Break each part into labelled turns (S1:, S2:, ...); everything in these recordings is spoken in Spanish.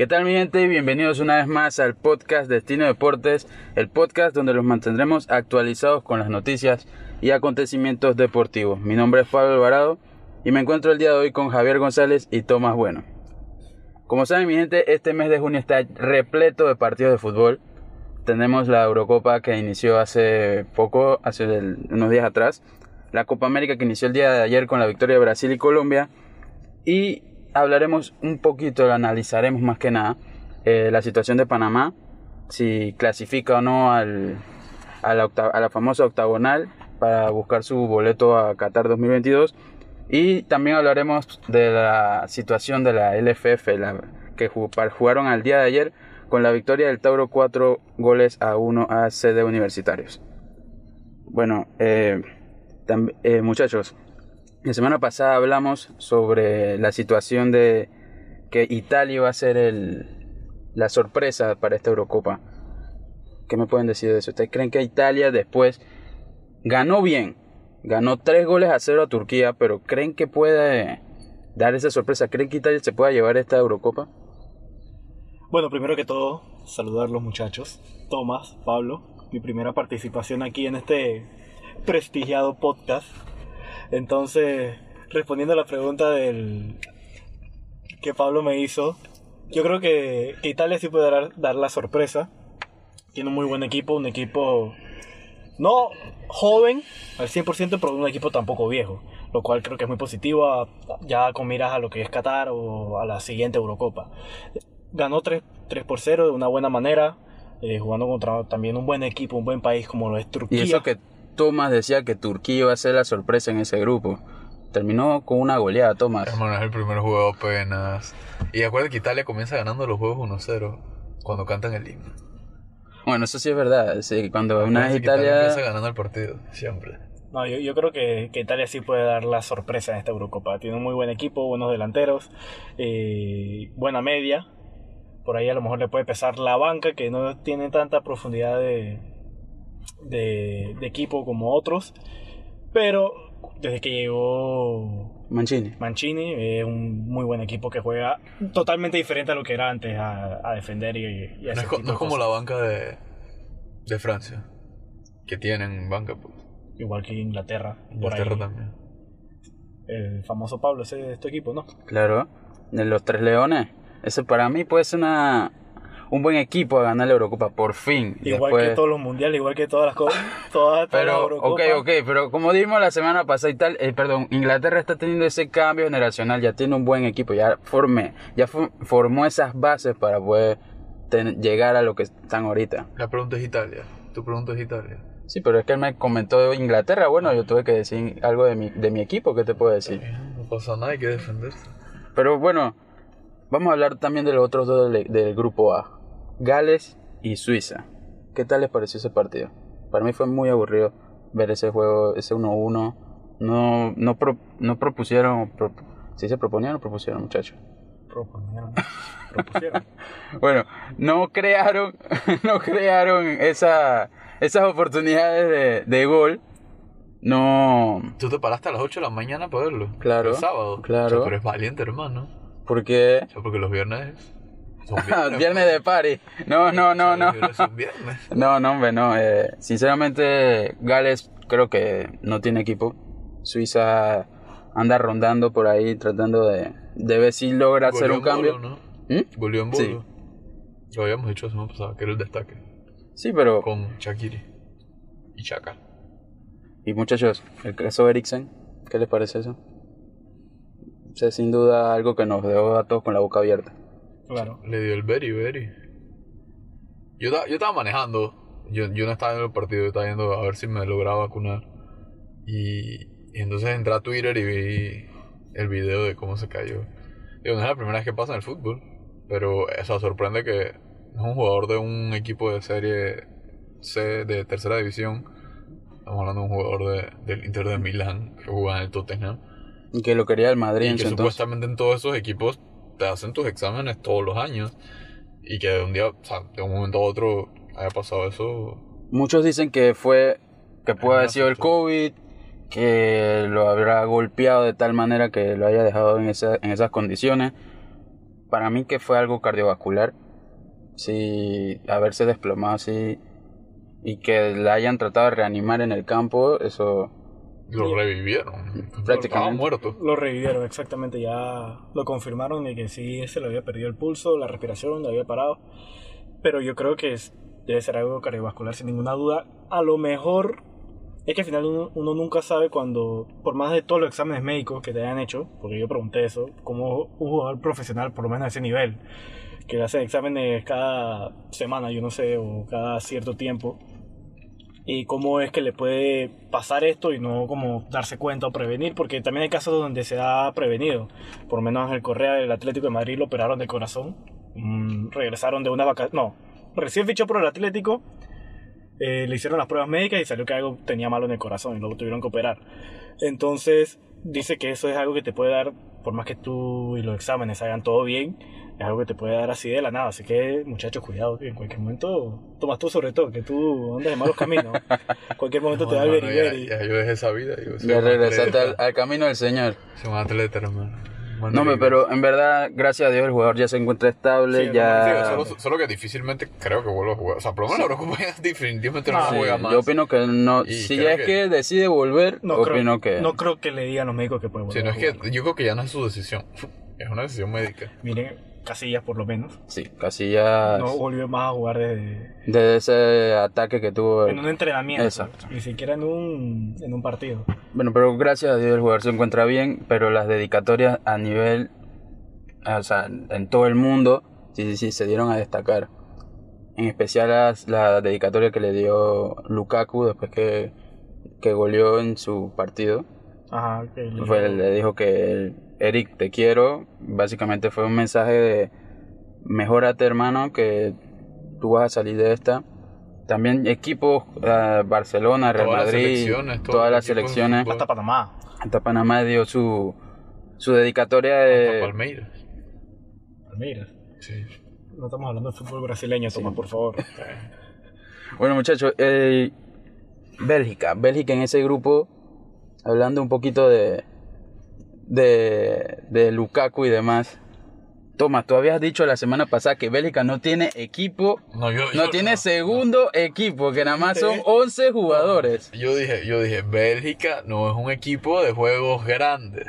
S1: ¿Qué tal mi gente? Bienvenidos una vez más al podcast Destino Deportes, el podcast donde los mantendremos actualizados con las noticias y acontecimientos deportivos. Mi nombre es Pablo Alvarado y me encuentro el día de hoy con Javier González y Tomás Bueno. Como saben mi gente, este mes de junio está repleto de partidos de fútbol. Tenemos la Eurocopa que inició hace poco, hace unos días atrás. La Copa América que inició el día de ayer con la victoria de Brasil y Colombia. Y hablaremos un poquito, analizaremos más que nada eh, la situación de Panamá, si clasifica o no al, a, la a la famosa octagonal para buscar su boleto a Qatar 2022. Y también hablaremos de la situación de la LFF, la, que jugaron al día de ayer con la victoria del Tauro 4 goles a 1 a CD Universitarios. Bueno, eh, eh, muchachos, la semana pasada hablamos sobre la situación de que Italia va a ser el, la sorpresa para esta Eurocopa. ¿Qué me pueden decir de eso? ¿Ustedes creen que Italia después ganó bien? Ganó tres goles a cero a Turquía, pero ¿creen que puede dar esa sorpresa? ¿Creen que Italia se pueda llevar esta Eurocopa?
S2: Bueno, primero que todo, saludar los muchachos. Tomás, Pablo, mi primera participación aquí en este prestigiado podcast. Entonces, respondiendo a la pregunta del que Pablo me hizo, yo creo que, Italia sí puede dar, dar, la sorpresa. Tiene un muy buen equipo, un equipo no joven al 100%, pero un equipo tampoco viejo, lo cual creo que es muy positivo ya con miras a lo que es Qatar o a la siguiente Eurocopa. Ganó 3, 3 por 0 de una buena manera, eh, jugando contra también un buen equipo, un buen país como lo es Turquía.
S1: Y eso que Thomas decía que Turquía iba a ser la sorpresa en ese grupo. Terminó con una goleada, Thomas.
S3: Hermano, es el primer juego apenas. Y acuérdate que Italia comienza ganando los juegos 1-0 cuando cantan el himno.
S1: Bueno, eso sí es verdad. Sí, cuando una vez Italia...
S3: comienza ganando el partido, siempre.
S2: No, yo, yo creo que, que, Italia sí puede dar la sorpresa en esta Eurocopa. Tiene un muy buen equipo, buenos delanteros, eh, buena media. Por ahí a lo mejor le puede pesar la banca, que no tiene tanta profundidad de, de, equipo como otros, pero desde que llegó
S1: Mancini.
S2: Mancini es un muy buen equipo que juega totalmente diferente a lo que era antes a, defender y,
S3: No es, como la banca de, de Francia, que tienen banca. Pues.
S2: Igual que Inglaterra.
S3: Inglaterra también.
S2: El famoso Pablo, ese de este equipo, ¿no?
S1: Claro, de los Tres Leones. Ese para mí puede ser una, un buen equipo a ganar la Eurocopa, por fin.
S2: Igual que todos los mundiales, igual que todas las cosas. Todas,
S1: pero, ok, ok, pero como dijimos la semana pasada y tal, eh, perdón, Inglaterra está teniendo ese cambio generacional, ya tiene un buen equipo, ya formé, ya formó esas bases para poder llegar a lo que están ahorita.
S3: La pregunta es Italia, tu pregunta es Italia.
S1: Sí, pero es que él me comentó Inglaterra, bueno, yo tuve que decir algo de mi, de mi equipo, ¿qué te puedo decir?
S3: No pasa nada, hay que defenderse.
S1: Pero bueno, vamos a hablar también de los otros dos del grupo A. Gales y Suiza. ¿Qué tal les pareció ese partido? Para mí fue muy aburrido ver ese juego, ese 1-1. No, no, no propusieron, si se proponían o propusieron, muchachos.
S2: Proponieron, propusieron.
S1: bueno, no crearon, no crearon esa, esas oportunidades de, de gol. No.
S3: ¿Tú te paraste a las 8 de la mañana para verlo?
S1: Claro.
S3: El sábado.
S1: Claro.
S3: pero es valiente, hermano.
S1: ¿Por qué?
S3: porque los viernes
S1: viernes. de party. No, no, no, no. No, no, hombre, no. Eh, sinceramente, Gales creo que no tiene equipo. Suiza anda rondando por ahí tratando de, de ver si logra hacer un cambio.
S3: ¿no? ¿Mm? Sí. Lo habíamos dicho la semana pasada, que era el destaque.
S1: Sí, pero...
S3: Con Shakiri y Chaka.
S1: Y muchachos, el caso Eriksen, ¿qué les parece eso? O sea, sin duda algo que nos dejó a todos con la boca abierta.
S3: Claro. Le dio el very, very. Yo, yo estaba manejando. Yo, yo no estaba en el partido, yo estaba yendo a ver si me lograba vacunar. Y, entonces entré a Twitter y vi el video de cómo se cayó. Digo, no es la primera vez que pasa en el fútbol. Pero eso sorprende que es un jugador de un equipo de serie C de tercera división. Estamos hablando de un jugador del Inter de Milán que juega en el Tottenham.
S1: Y que lo quería el Madrid.
S3: Y que supuestamente en todos esos equipos te hacen tus exámenes todos los años y que de un día, o sea, de un momento a otro haya pasado eso.
S1: Muchos dicen que fue, que puede haber sido el COVID, que lo habrá golpeado de tal manera que lo haya dejado en, esa, en esas condiciones. para mí que fue algo cardiovascular. Sí, haberse desplomado así y que la hayan tratado de reanimar en el campo, eso
S3: Lo revivieron.
S1: Prácticamente.
S3: Estaba muerto.
S2: Lo revivieron, exactamente, ya lo confirmaron de que sí, se le había perdido el pulso, la respiración, le había parado. Pero yo creo que es- debe ser algo cardiovascular sin ninguna duda. A lo mejor es que al final uno, uno nunca sabe cuando, por más de todos los exámenes médicos que te hayan hecho, porque yo pregunté eso, como un jugador profesional, por lo menos a ese nivel, que le hacen exámenes cada semana, yo no sé, o cada cierto tiempo, y cómo es que le puede pasar esto y no como darse cuenta o prevenir, porque también hay casos donde se ha prevenido. Por lo menos el Correa del Atlético de Madrid lo operaron de corazón, Mm, regresaron de una vacación, no, recién fichó por el Atlético, eh, le hicieron las pruebas médicas y salió que algo tenía malo en el corazón y lo tuvieron que operar. Entonces dice que eso es algo que te puede dar, por más que tú y los exámenes hagan todo bien, es algo que te puede dar así de la nada. Así que, muchachos, cuidado, que en cualquier momento, tomas tú sobre todo, que tú andas en malos caminos. En cualquier momento te da el
S3: Bueno,
S2: beri
S3: ya, ya yo dejé esa vida. Yo soy
S1: ya
S3: un
S1: regresaste al, camino del Señor.
S3: Soy un atleta, hermano.
S1: No, pero en verdad, gracias a Dios, el jugador ya se encuentra estable,
S2: Sí,
S1: ya...
S3: Sí, solo, solo que difícilmente creo que vuelva a jugar. O sea, por lo menos la Eurocopa ya definitivamente no
S1: Sí,
S3: juega más.
S1: yo opino que no...
S3: Y
S1: Si
S3: creo
S1: es
S3: que-
S1: que... decide volver,
S2: No
S1: opino
S2: creo,
S1: que...
S2: no creo que le digan a los médicos que pueden
S3: Sí,
S2: volver
S3: no
S2: a
S3: es que yo creo que ya no es su decisión. Es una decisión médica.
S2: Miren, Casillas por lo menos.
S1: Sí, Casillas...
S2: No volvió más a jugar desde,
S1: De ese ataque que tuvo...
S2: en un entrenamiento.
S1: Exacto.
S2: Ni siquiera en un, en un partido.
S1: Bueno, pero gracias a Dios el jugador se encuentra bien, pero las dedicatorias a nivel, o sea, en todo el mundo, sí, sí, sí, se dieron a destacar. En especial las, la dedicatoria que le dio Lukaku después que, que goleó en su partido.
S2: Ajá, que le-
S1: Fue, le dijo que Eric, te quiero. Básicamente fue un mensaje de mejórate hermano, que tú vas a salir de esta. También equipos, eh, Barcelona, Real
S3: Todas las
S1: Madrid,
S3: selecciones, todos
S1: todas las selecciones.
S2: hasta Panamá.
S1: Hasta Panamá dio su, su dedicatoria
S3: Hasta
S1: de...
S3: Palmeiras.
S2: Palmeiras.
S3: Sí.
S2: No estamos hablando de fútbol brasileño, Tomás, por favor.
S1: Bueno muchachos, eh, Bélgica. Bélgica en ese grupo, hablando un poquito de, de, de Lukaku y demás. Tomás, tú habías dicho la semana pasada que Bélgica no tiene equipo,
S3: No, yo,
S1: no
S3: yo-
S1: tiene
S3: no.
S1: segundo equipo, que nada más son 11 jugadores.
S3: Yo dije, yo dije, Bélgica no es un equipo de juegos grandes.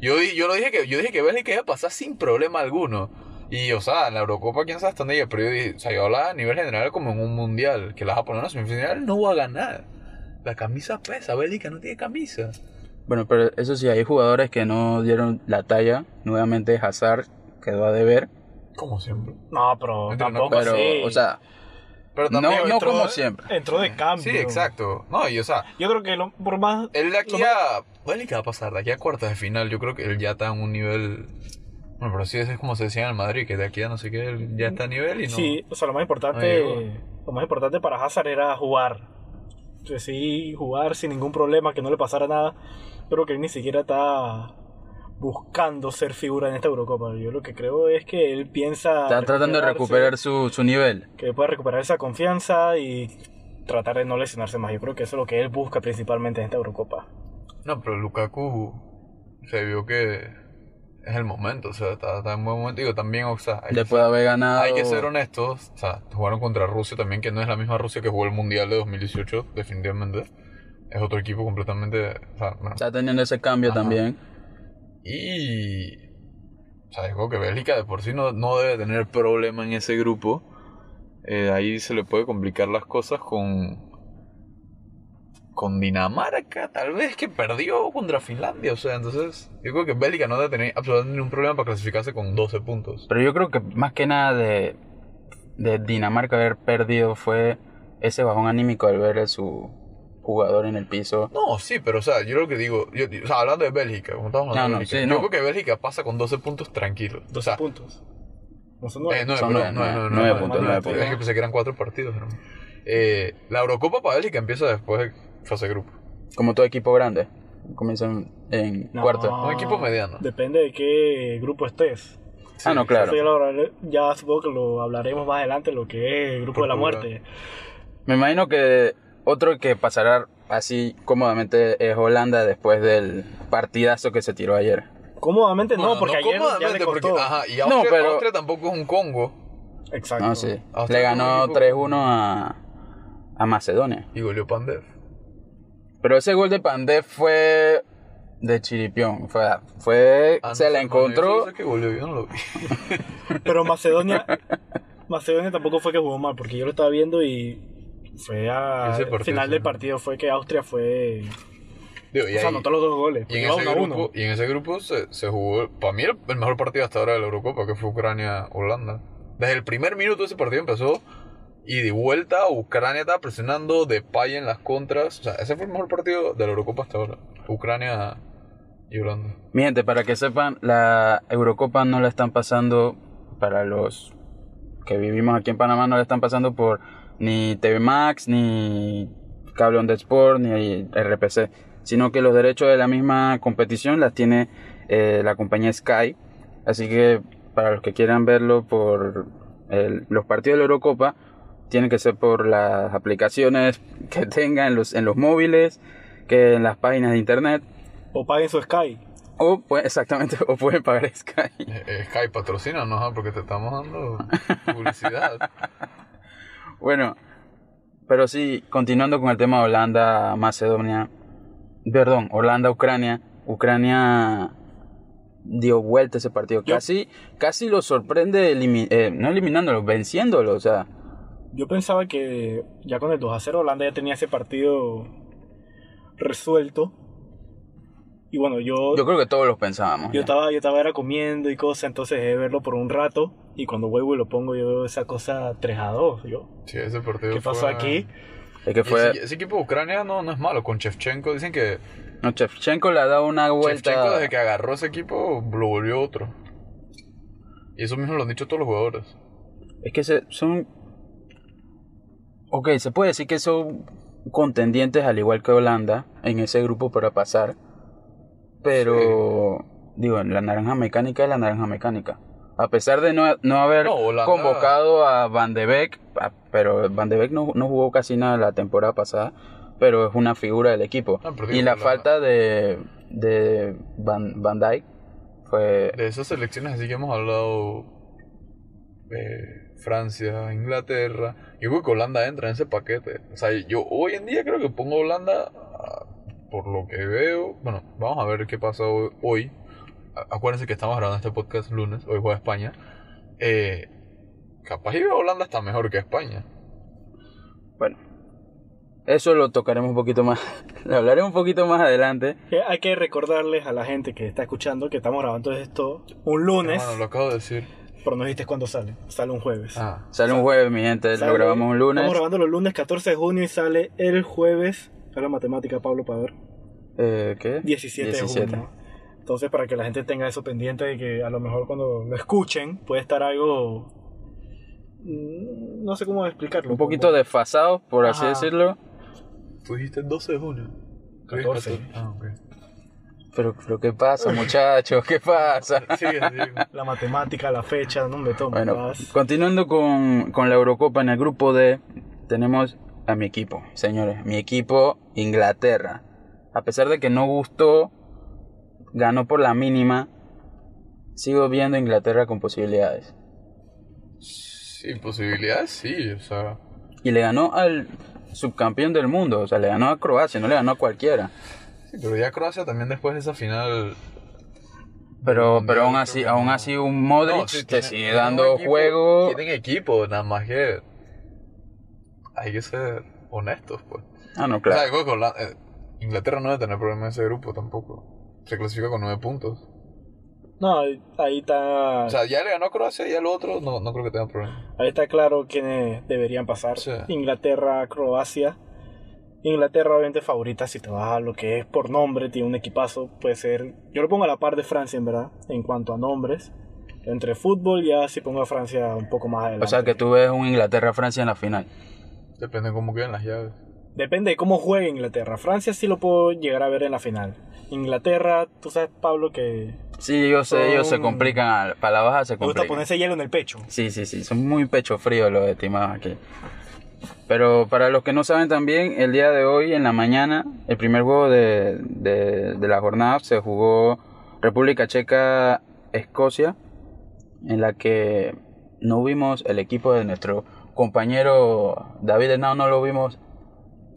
S3: Yo, di- yo lo dije que, yo dije que Bélgica iba a pasar sin problema alguno. Y, o sea, en la Eurocopa, quién sabe hasta dónde llega, pero yo dije, o sea, yo hablaba a nivel general como en un mundial, que la vas a poner en una semifinal, no va a ganar. La camisa pesa, Bélgica no tiene camisa.
S1: Bueno, pero eso sí, hay jugadores que no dieron la talla. Nuevamente Hazard quedó a deber.
S3: Como siempre.
S2: No, pero
S3: Entró,
S2: tampoco
S1: Pero,
S2: así.
S1: o sea,
S3: Pero
S1: No,
S3: también
S1: no
S2: Entró-
S1: como siempre.
S2: Entró de cambio.
S3: Sí, exacto. No, y o sea,
S2: Yo creo que lo- por más.
S3: él de aquí a. Bélgica va a pasar, de aquí a cuartas de final, yo creo que él ya está en un nivel. Bueno, pero sí, eso es como se decía en el Madrid, que de aquí a no sé qué, él ya está a nivel y no.
S2: Sí, o sea, lo más importante. lo más importante para Hazard era jugar. Sí, jugar sin ningún problema, que no le pasara nada. Pero que él ni siquiera está buscando ser figura en esta Eurocopa. Yo lo que creo es que él piensa.
S1: está tratando de recuperar su, su nivel.
S2: Que pueda recuperar esa confianza y tratar de no lesionarse más. Yo creo que eso es lo que él busca principalmente en esta Eurocopa.
S3: No, pero Lukaku se vio que es el momento, o sea, está, está en buen momento. Digo, también, o sea, hay,
S1: Después de haber ganado.
S3: hay que ser honestos, o sea, jugaron contra Rusia también, que no es la misma Rusia que jugó el Mundial de 2018, definitivamente. Es otro equipo completamente, o sea, bueno,
S1: Está teniendo ese cambio
S3: Ajá.
S1: también.
S3: Y. O sea, digo que Bélgica de por sí no, no debe tener problema en ese grupo. Eh, ahí se le puede complicar las cosas con. Con Dinamarca, tal vez que perdió contra Finlandia. O sea, entonces. Yo creo que Bélgica no debe tener absolutamente ningún problema para clasificarse con 12 puntos.
S1: Pero yo creo que más que nada de, de Dinamarca haber perdido fue ese bajón anímico al ver a su jugador en el piso.
S3: No, sí, pero o sea, yo lo que digo. Yo, o sea, hablando de Bélgica, como estamos hablando
S1: No,
S3: de
S1: no,
S3: Bélgica,
S1: sí,
S3: yo
S1: no.
S3: creo que Bélgica pasa con 12 puntos tranquilos. O
S2: 12
S3: sea,
S2: puntos. No son nueve.
S3: Eh,
S1: Son puntos,
S3: nueve
S1: nueve
S3: puntos.
S1: puntos.
S3: Es que pensé que eran cuatro partidos. hermano. Eh, la Eurocopa para Bélgica empieza después de fase de grupo.
S1: Como todo equipo grande. Comienzan en
S2: No,
S1: cuarto.
S3: Un equipo mediano.
S2: Depende de qué grupo estés.
S1: ah, no, claro.
S2: Ya, lo ya supongo que lo hablaremos más adelante, lo que es el grupo de la muerte.
S1: Me imagino que otro que pasará así cómodamente es Holanda después del partidazo que se tiró ayer.
S2: Cómodamente no,
S3: Bueno,
S2: porque ayer ya
S3: cómodamente,
S2: le
S3: porque- ajá, y
S1: No,
S3: Austria,
S1: pero-
S3: Austria tampoco es un Congo.
S2: Exacto.
S1: No, sí.
S3: Austria
S1: Le ganó
S3: equipo-
S1: 3-1 a, a Macedonia.
S3: Y goleó Pandev.
S1: Pero ese gol de Pandev fue de chiripión. Fue, fue
S3: Ah, no
S1: se
S3: sé,
S1: la encontró.
S3: Yo que goleó, yo no lo vi.
S2: Pero Macedonia, Macedonia tampoco fue que jugó mal, porque yo lo estaba viendo y fue a
S3: partido,
S2: final
S3: sí.
S2: del partido fue que Austria fue,
S3: Digo, y
S2: o sea,
S3: ahí-
S2: anotó los dos goles.
S3: Y en, ese
S2: uno a uno.
S3: grupo, y en ese grupo se, se jugó, para mí, el, el mejor partido hasta ahora de la Eurocopa, que fue Ucrania-Holanda. Desde el primer minuto ese partido empezó y de vuelta Ucrania estaba presionando de pay en las contras. O sea, ese fue el mejor partido de la Eurocopa hasta ahora. Ucrania y Holanda.
S1: Mi gente, para que sepan, la Eurocopa no la están pasando para los que vivimos aquí en Panamá, no la están pasando por ni TV Max, ni Cable on the Sport, ni RPC, sino que los derechos de la misma competición las tiene eh, la compañía Sky. Así que para los que quieran verlo por los partidos de la Eurocopa, tienen que ser por las aplicaciones que tengan en los, en los móviles, que en las páginas de internet.
S2: O paguen su Sky.
S1: O pues, exactamente, o pueden pagar Sky.
S3: Eh, eh, Sky patrocina, ¿no? Porque te estamos dando publicidad.
S1: Bueno, pero sí, continuando con el tema de Holanda, Macedonia, perdón, Holanda, Ucrania, Ucrania dio vuelta ese partido.
S2: Yo-
S1: Casi, casi lo sorprende, elimi- eh, no eliminándolo, venciéndolo, o sea,
S2: Yo pensaba que ya con el 2 a 0 Holanda ya tenía ese partido resuelto. Y bueno, yo,
S1: yo creo que todos lo pensábamos.
S2: yo
S1: ya.
S2: estaba, yo estaba era comiendo y cosas, entonces dejé de verlo por un rato. Y cuando vuelvo y lo pongo, yo veo esa cosa 3 a 2. Yo,
S3: Sí, ese partido
S2: ¿qué pasó
S3: fue-
S2: aquí?
S1: Es que fue,
S3: Ese, ese equipo de Ucrania no, no es malo. Con Shevchenko dicen que
S1: no, Shevchenko le ha dado una
S3: Shevchenko
S1: vuelta.
S3: desde que agarró ese equipo lo volvió otro. Y eso mismo lo han dicho todos los jugadores.
S1: Es que se, son. Ok, se puede decir que son contendientes al igual que Holanda en ese grupo para pasar. Pero, digo, la naranja mecánica es la naranja mecánica. A pesar de no, no haber
S3: No,
S1: convocado a Van de Beek, pero Van de Beek no, no jugó casi nada la temporada pasada, pero es una figura del equipo.
S3: Ah,
S1: y la falta de, de Van, Van Dijk fue
S3: De esas selecciones así que hemos hablado, eh, Francia, Inglaterra, yo creo que Holanda entra en ese paquete. O sea, yo hoy en día creo que pongo Holanda ah, por lo que veo. Bueno, vamos a ver qué pasa hoy. Acuérdense que estamos grabando este podcast lunes, hoy juega España. Eh, capaz y veo Holanda está mejor que España.
S1: Bueno, eso lo tocaremos un poquito más, lo hablaremos un poquito más adelante.
S2: Hay que recordarles a la gente que está escuchando que estamos grabando esto un lunes.
S3: Bueno, lo acabo de decir.
S2: Pero no dijiste cuándo sale. Sale un jueves.
S3: Ah,
S1: Sale un jueves, mi gente,
S2: Sale-
S1: lo grabamos un lunes.
S2: Estamos grabando los lunes 14 de junio y sale el jueves. A la matemática, Pablo, para ver.
S1: Eh, ¿Qué?
S2: 17,
S1: 17.
S2: de junio. Entonces, para que la gente tenga eso pendiente de que a lo mejor cuando lo escuchen puede estar algo. mm, No sé cómo explicarlo.
S1: Un poquito desfasados, por así decirlo.
S3: tú dijiste el 12 de junio. Tú dijiste
S2: 14.
S3: Ah, ok.
S1: Pero, pero ¿qué pasa, muchachos? ¿Qué pasa?
S3: Sigue.
S2: La matemática, la fecha, no me tomo.
S1: Bueno,
S2: vas.
S1: continuando con, con la Eurocopa en el grupo D, tenemos a mi equipo, señores. Mi equipo, Inglaterra. A pesar de que no gustó, ganó por la mínima. Sigo viendo a Inglaterra con posibilidades.
S3: Sí, posibilidades sí, o sea.
S1: Y le ganó al subcampeón del mundo. O sea, le ganó a Croacia, no le ganó a cualquiera.
S3: Sí, pero ya Croacia también después de esa final.
S1: Pero,
S3: Mundial,
S1: pero aún así, aún así un Modric
S3: No, sí,
S1: te
S3: tiene-
S1: sigue
S3: tiene
S1: dando
S3: equipo-
S1: juego.
S3: Tienen equipo, nada más que. Hay que ser honestos, pues.
S1: Ah, no,
S3: O sea,
S1: claro.
S3: que Hola- eh, Inglaterra no debe tener problema en ese grupo tampoco. Se clasifica con nueve puntos.
S2: No, ahí ahí está.
S3: O sea, ya le ganó a Croacia y al otro no, no creo que tenga problema.
S2: Ahí está claro quiénes deberían pasar.
S3: Sí.
S2: Inglaterra, Croacia. Inglaterra obviamente favorita si te vas a lo que es por nombre, tiene un equipazo, puede ser... Yo lo pongo a la par de Francia en verdad, en cuanto a nombres. Entre fútbol ya si pongo a Francia un poco más adelante.
S1: O sea, que tú ves un Inglaterra-Francia en la final.
S3: Depende de cómo queden las llaves.
S2: Depende de cómo juegue Inglaterra. Francia sí lo puedo llegar a ver en la final. Inglaterra, tú sabes Pablo que
S1: Sí, yo sé, ellos se complican. Para la baja se
S2: me gusta
S1: complican.
S2: ponerse hielo en el pecho.
S1: Sí, sí, sí. Son muy pecho frío los estimados aquí. Pero para los que no saben también, el día de hoy, en la mañana, el primer juego de, de, de la jornada se jugó República Checa, Escocia, en la que no vimos el equipo de nuestro compañero David Henao, no lo vimos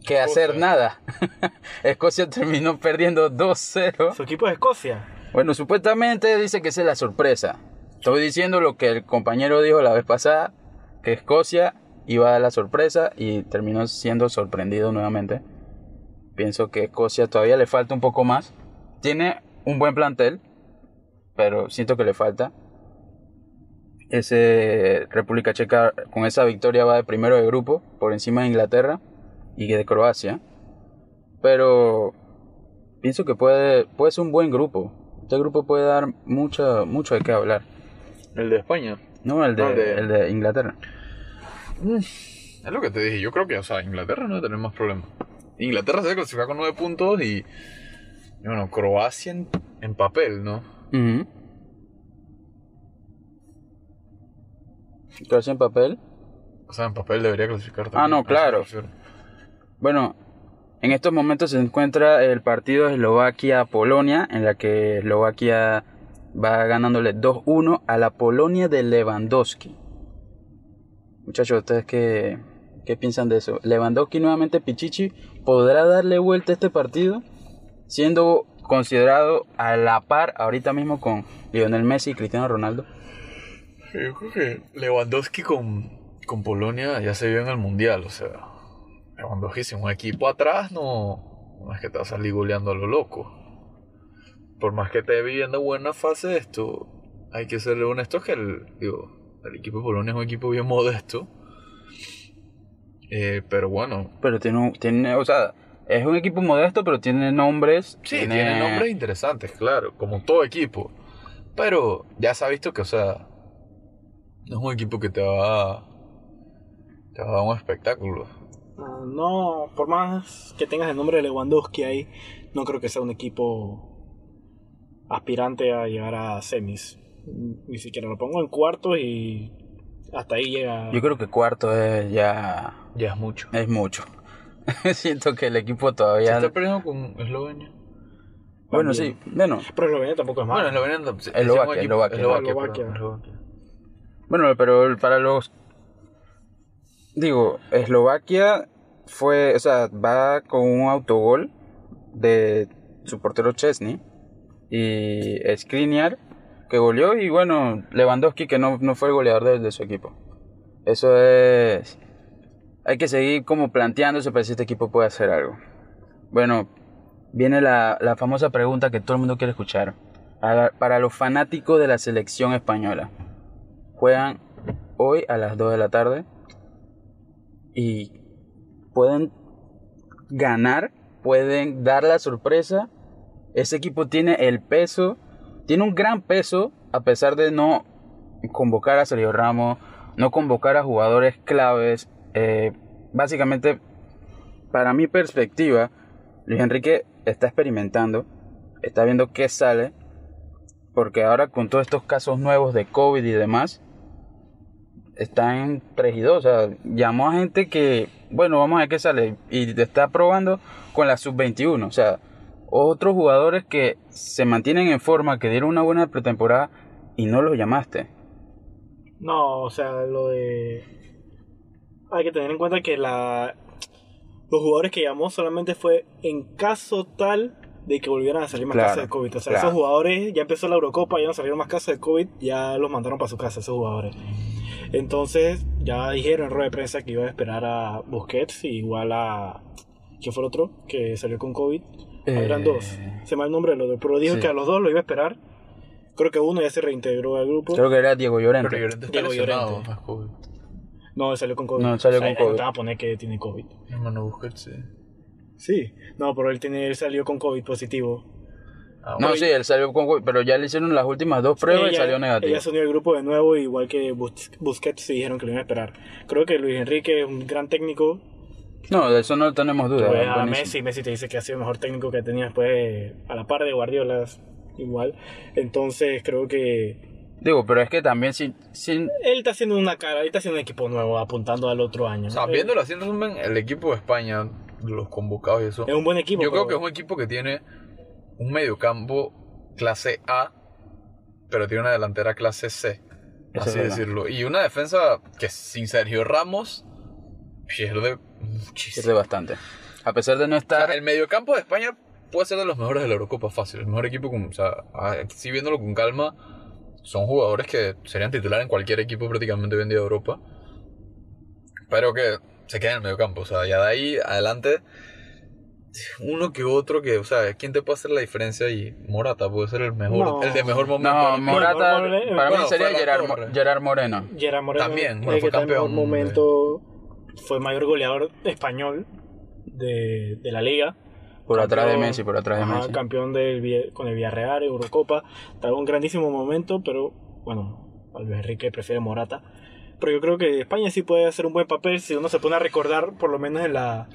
S1: que hacer
S3: Escocia.
S1: nada. Escocia terminó perdiendo 2-0.
S2: Su equipo es Escocia.
S1: Bueno, supuestamente dice que esa es la sorpresa. Estoy diciendo lo que el compañero dijo la vez pasada, que Escocia iba a dar la sorpresa y terminó siendo sorprendido nuevamente. Pienso que Escocia todavía le falta un poco más. Tiene un buen plantel, pero siento que le falta. Ese República Checa con esa victoria va de primero de grupo por encima de Inglaterra y de Croacia. Pero pienso que puede, puede ser un buen grupo. Este grupo puede dar mucho, mucho de qué hablar.
S3: El de España.
S1: No, el de,
S3: No, el de-
S1: el de Inglaterra.
S3: Es lo que te dije. Yo creo que, o sea, Inglaterra no va a tener más problemas. Inglaterra se clasifica con 9 puntos y. bueno, Croacia en, en papel, ¿no?
S1: Croacia en papel.
S3: O sea, en papel debería clasificar
S1: Ah, no, claro. Bueno, en estos momentos se encuentra el partido Eslovaquia-Polonia, en la que Eslovaquia va ganándole 2-1 a la Polonia de Lewandowski. Muchachos, ¿ustedes qué, qué piensan de eso? ¿Lewandowski nuevamente Pichichi podrá darle vuelta a este partido? Siendo considerado a la par ahorita mismo con Lionel Messi y Cristiano Ronaldo.
S3: Yo creo que Lewandowski con, con Polonia ya se vio en el mundial, o sea. Lewandowski sin un equipo atrás no, no es que te vas a salir goleando a lo loco. Por más que esté viviendo buena fase esto, hay que serle honesto que el, digo, el equipo de Polonia es un equipo bien modesto. Eh, pero bueno,
S1: Pero tiene, un- tiene, o sea, es un equipo modesto, pero tiene nombres.
S3: Sí, tiene nombres interesantes, claro, como todo equipo. Pero ya se ha visto que, o sea, no es un equipo que te va a, te va a dar un espectáculo.
S2: Ah, No, por más que tengas el nombre de Lewandowski ahí, no creo que sea un equipo aspirante a llegar a semis. Ni siquiera lo pongo en cuartos y hasta ahí llega.
S1: Yo creo que cuarto es ya
S3: Ya es mucho.
S1: es mucho. Siento que el equipo
S3: Se
S1: todavía.
S3: está perdiendo con Eslovenia.
S1: Bueno,
S2: También.
S1: sí, bueno,
S2: Pero Eslovenia tampoco es malo.
S3: Bueno, Eslovenia es
S1: Eslovaquia, Eslovaquia.
S3: Eslovaquia,
S2: Eslovaquia.
S3: perdón, Eslovaquia.
S1: bueno, pero para los digo, Eslovaquia fue, o sea, va con un autogol de su portero Chesney y Skriniar que goleó y bueno, Lewandowski que no, no fue el goleador de, su equipo. Eso es hay que seguir como planteándose para si este equipo puede hacer algo. Bueno, viene la, la famosa pregunta que todo el mundo quiere escuchar. Para los fanáticos de la selección española. Juegan hoy a las 2 de la tarde y pueden ganar, pueden dar la sorpresa. Ese equipo tiene el peso, tiene un gran peso a pesar de no convocar a Sergio Ramos, no convocar a jugadores claves. Eh, básicamente, para mi perspectiva, Luis Enrique está experimentando, está viendo qué sale, porque ahora con todos estos casos nuevos de COVID y demás, está en 3 y 2. O sea, llamó a gente que, bueno, vamos a ver qué sale, y está probando con la sub-21. O sea, otros jugadores que se mantienen en forma, que dieron una buena pretemporada y no los llamaste.
S2: No, o sea, lo de. Hay que tener en cuenta que la. Los jugadores que llamó solamente fue en caso tal de que volvieran a salir más
S1: Claro,
S2: casos de COVID. O sea,
S1: claro.
S2: esos jugadores ya empezó la Eurocopa, ya no salieron más casos de COVID, ya los mandaron para su casa, esos jugadores. Entonces, ya dijeron en rueda de prensa que iba a esperar a Busquets y igual a. ¿Quién fue el otro que salió con COVID? Eran
S1: Eh,
S2: dos. Se me va el nombre del otro, pero dijo
S1: sí.
S2: que a los dos lo iba a esperar. Creo que uno ya se reintegró al grupo.
S1: Creo que era Diego Llorente.
S3: Pero Llorente está
S2: Diego
S3: lesionado,
S2: Llorente.
S3: no
S2: salió con COVID.
S1: No, salió con COVID.
S2: no te va a poner que tiene COVID.
S3: Hermano Busquets, sí.
S2: Sí. No, pero él, tiene, él salió con COVID positivo.
S3: Ah,
S1: No, sí, él salió con COVID, pero ya le hicieron las últimas dos pruebas y salió negativo.
S2: Ella se unió al grupo de nuevo, igual que Bus- Busquets, y dijeron que lo iban a esperar. Creo que Luis Enrique es un gran técnico.
S1: No, de eso no tenemos duda.
S2: Pues a. Messi, Messi te dice que ha sido el mejor técnico que tenido después, de- a la par de Guardiola, igual. Entonces creo que
S1: Digo, pero es que también sin, sin
S2: él está haciendo una cara, él está haciendo un equipo nuevo, apuntando al otro año.
S3: O sea,
S2: Eh,
S3: viéndolo así en resumen, el equipo de España, los convocados y eso.
S2: es un buen equipo.
S3: Yo creo que es un equipo que tiene un mediocampo clase A, pero tiene una delantera clase C. Así decirlo. Y una defensa que sin Sergio Ramos pierde
S1: Pierde
S3: muchísimo.
S1: bastante. A pesar de no
S3: O
S1: estar...
S3: sea, el mediocampo de España puede ser de los mejores de la Eurocopa fácil. El mejor equipo, con, o sea, ah, sí viéndolo con calma, son jugadores que serían titular en cualquier equipo prácticamente vendido de Europa. Pero que se quedan en el mediocampo. O sea, ya de ahí adelante, uno que otro que, o sea, ¿quién te puede hacer la diferencia? Y Morata puede ser el mejor,
S2: No.
S3: el de mejor momento.
S1: No. Morata, para mí
S3: bueno,
S1: sería Gerard, Gerard Moreno.
S2: Gerard Moreno,
S3: También, bueno, fue
S2: en
S3: campeón de-
S2: momento, fue mayor goleador español de, de la liga.
S1: Por atrás de
S2: Campeón-
S1: Messi, por atrás de
S2: ajá,
S1: Messi.
S2: Campeón del, con el Villarreal, Eurocopa. Estaba en un grandísimo momento, pero bueno, Luis Enrique prefiere Morata. Pero yo creo que España sí puede hacer un buen papel si uno se pone a recordar, por lo menos en la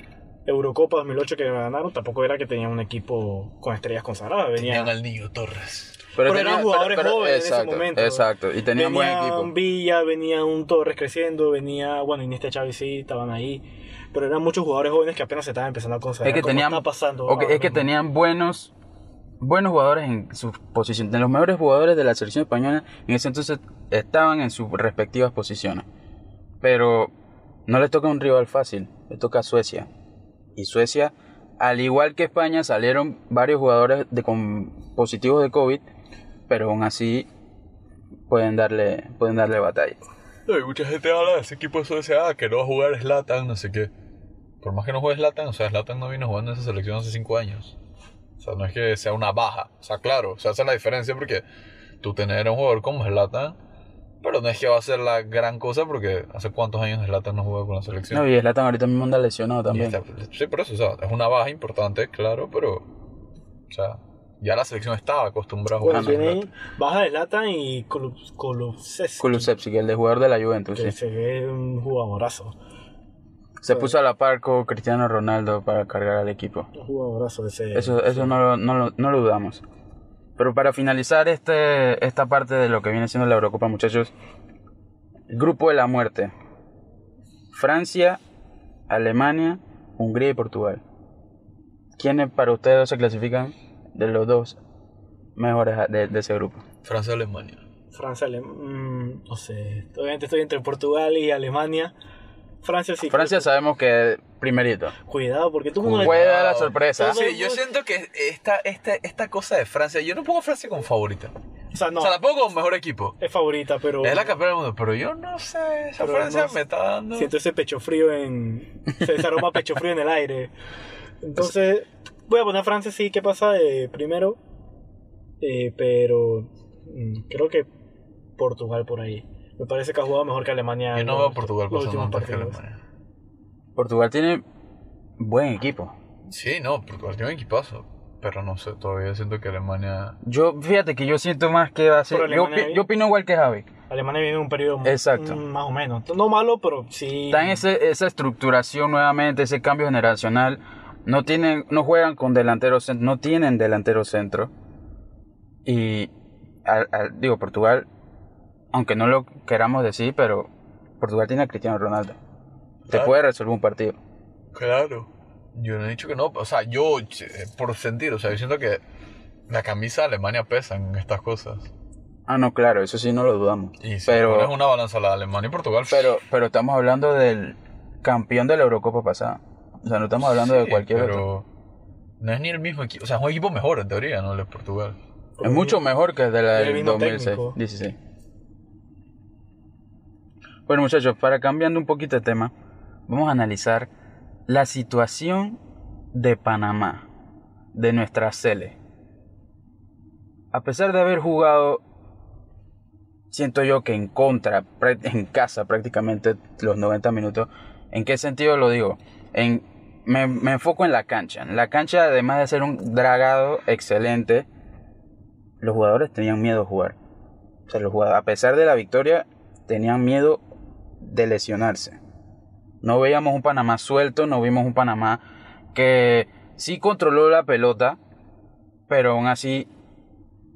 S2: Eurocopa 2008 que ganaron. Tampoco era que tenían un equipo con estrellas consagradas. Venía,
S3: Tenían al niño Torres.
S2: Pero eran jugadores jóvenes en ese momento.
S1: Exacto, y tenían buen
S2: venía
S1: equipo.
S2: un Villa, venía un Torres creciendo, venía, bueno, Iniesta Xavi sí, estaban ahí. Pero eran muchos jugadores jóvenes que apenas se estaban empezando a consagrar.
S1: Es que tenían,
S2: está pasando
S1: es que tenían buenos buenos jugadores en sus posiciones. Los mejores jugadores de la selección española en ese entonces estaban en sus respectivas posiciones. Pero no les toca un rival fácil, les toca a Suecia. Y Suecia, al igual que España, salieron varios jugadores de, con positivos de COVID, pero aún así pueden darle, pueden darle batalla.
S3: No, y mucha gente habla de ese equipo de Suecia, ah, que no va a jugar Zlatan, no sé qué. Por más que no juegue Zlatan, o sea, Zlatan no vino jugando en esa selección hace 5 años. O sea, no es que sea una baja. O sea, claro, se hace la diferencia porque tú tener a un jugador como Zlatan, pero no es que va a ser la gran cosa porque hace cuántos años Zlatan no juega con la selección.
S1: No, y Zlatan ahorita mismo anda lesionado también.
S3: está- sí, por eso, o sea, es una baja importante, claro, pero, o sea, ya la selección estaba acostumbrada a
S2: Bueno,
S3: jugar. Zlatan.
S2: baja de Latan y Kulu- Kulusevski,
S1: Kulusevski, el de jugador de la Juventus,
S2: que
S1: sí.
S2: se ve un jugadorazo.
S1: Se puso a la par con Cristiano Ronaldo para cargar al equipo.
S2: Un jugadorazo ese.
S1: Eso, eso no, lo, no, lo, no lo dudamos. Pero para finalizar este, esta parte de lo que viene siendo la Eurocopa, muchachos, el grupo de la muerte. Francia, Alemania, Hungría y Portugal. ¿Quiénes para ustedes dos se clasifican de los dos mejores de, de ese grupo?
S3: Francia, Alemania.
S2: Francia, Ale- mm, no sé. Obviamente estoy entre Portugal y Alemania. Francia sí.
S1: Francia
S2: creo
S1: sabemos que primerito.
S2: Cuidado, porque tú como
S1: Puede dar la sorpresa.
S3: Sí, yo siento que esta, esta, esta cosa de Francia, yo no pongo a Francia como favorita.
S2: O sea, no.
S3: O sea, la pongo como mejor equipo.
S2: Es favorita, pero.
S3: Es la campeona del mundo, pero yo no sé, esa
S2: Pero
S3: Francia
S2: no-
S3: me está dando...
S2: Siento ese pecho frío en. Se ese aroma pecho frío en el aire. Entonces, voy a poner a Francia, sí, ¿qué pasa? Eh, primero. Eh, pero. mm, creo que Portugal por ahí. Me parece que ha jugado mejor que Alemania.
S3: Yo no veo a Portugal
S2: los
S3: pasando antes que. Alemania.
S1: Portugal tiene buen equipo.
S3: Sí, no, Portugal tiene un equipazo. Pero no sé, todavía siento que Alemania...
S1: Yo, fíjate que yo siento más que va a ser. Yo, opi- yo opino igual que Javi.
S2: Alemania viene en un periodo
S1: Exacto.
S2: mm, más o menos. No malo, pero sí.
S1: Está en ese, esa estructuración nuevamente, ese cambio generacional. No tienen, no juegan con delantero centro, no tienen delantero centro. Y al- al- digo, Portugal, aunque no lo queramos decir, pero Portugal tiene a Cristiano Ronaldo. Te puede resolver un partido.
S3: Claro. Yo no he dicho que no. O sea, yo, eh, por sentir, o sea, yo siento que la camisa de Alemania pesa en estas cosas.
S1: Ah, no, claro, eso sí no lo dudamos.
S3: Y si
S1: pero,
S3: pones una balanza la de Alemania y Portugal...
S1: pero, pero estamos hablando del campeón de la Eurocopa pasada. O sea, no estamos hablando de cualquier otro.
S3: pero No es ni el mismo equipo. O sea, es un equipo mejor en teoría, ¿no? El de Portugal.
S1: Es mucho mejor que el de la
S2: El
S1: del
S2: mismo
S1: 2006,
S2: técnico.
S1: 16. Bueno, muchachos, para cambiando un poquito de tema, vamos a analizar la situación de Panamá, de nuestra Sele. A pesar de haber jugado, siento yo que en contra, en casa prácticamente los 90 minutos, ¿en qué sentido lo digo? En, me, me enfoco en la cancha. La cancha, además de ser un dragado excelente, los jugadores tenían miedo a jugar. O sea, los jugadores, a pesar de la victoria, tenían miedo de lesionarse. No veíamos un Panamá suelto, no vimos un Panamá que sí controló la pelota, pero aún así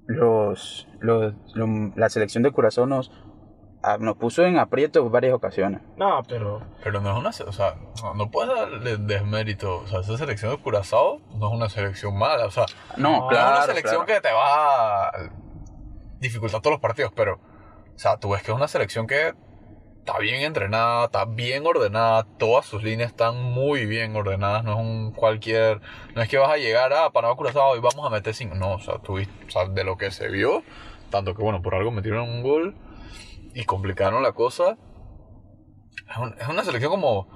S1: los, los- lo- la selección de Curazao nos ah, nos puso en aprieto varias ocasiones.
S2: No, pero
S3: Pero no es una. O sea, no, no puedes darle desmérito. O sea, esa selección de Curazao no es una selección mala. O sea,
S1: No,
S2: No,
S1: claro.
S3: es una selección
S1: claro.
S3: que te va a dificultar todos los partidos, pero. O sea, tú ves que es una selección que está bien entrenada, está bien ordenada, todas sus líneas están muy bien ordenadas, no es un cualquier. No es que vas a llegar a Panamá Curazao y vamos a meter cinco. No, o sea, tú, viste- o sea, de lo que se vio, tanto que bueno, por algo metieron un gol y complicaron la cosa. Es, un- es una selección como.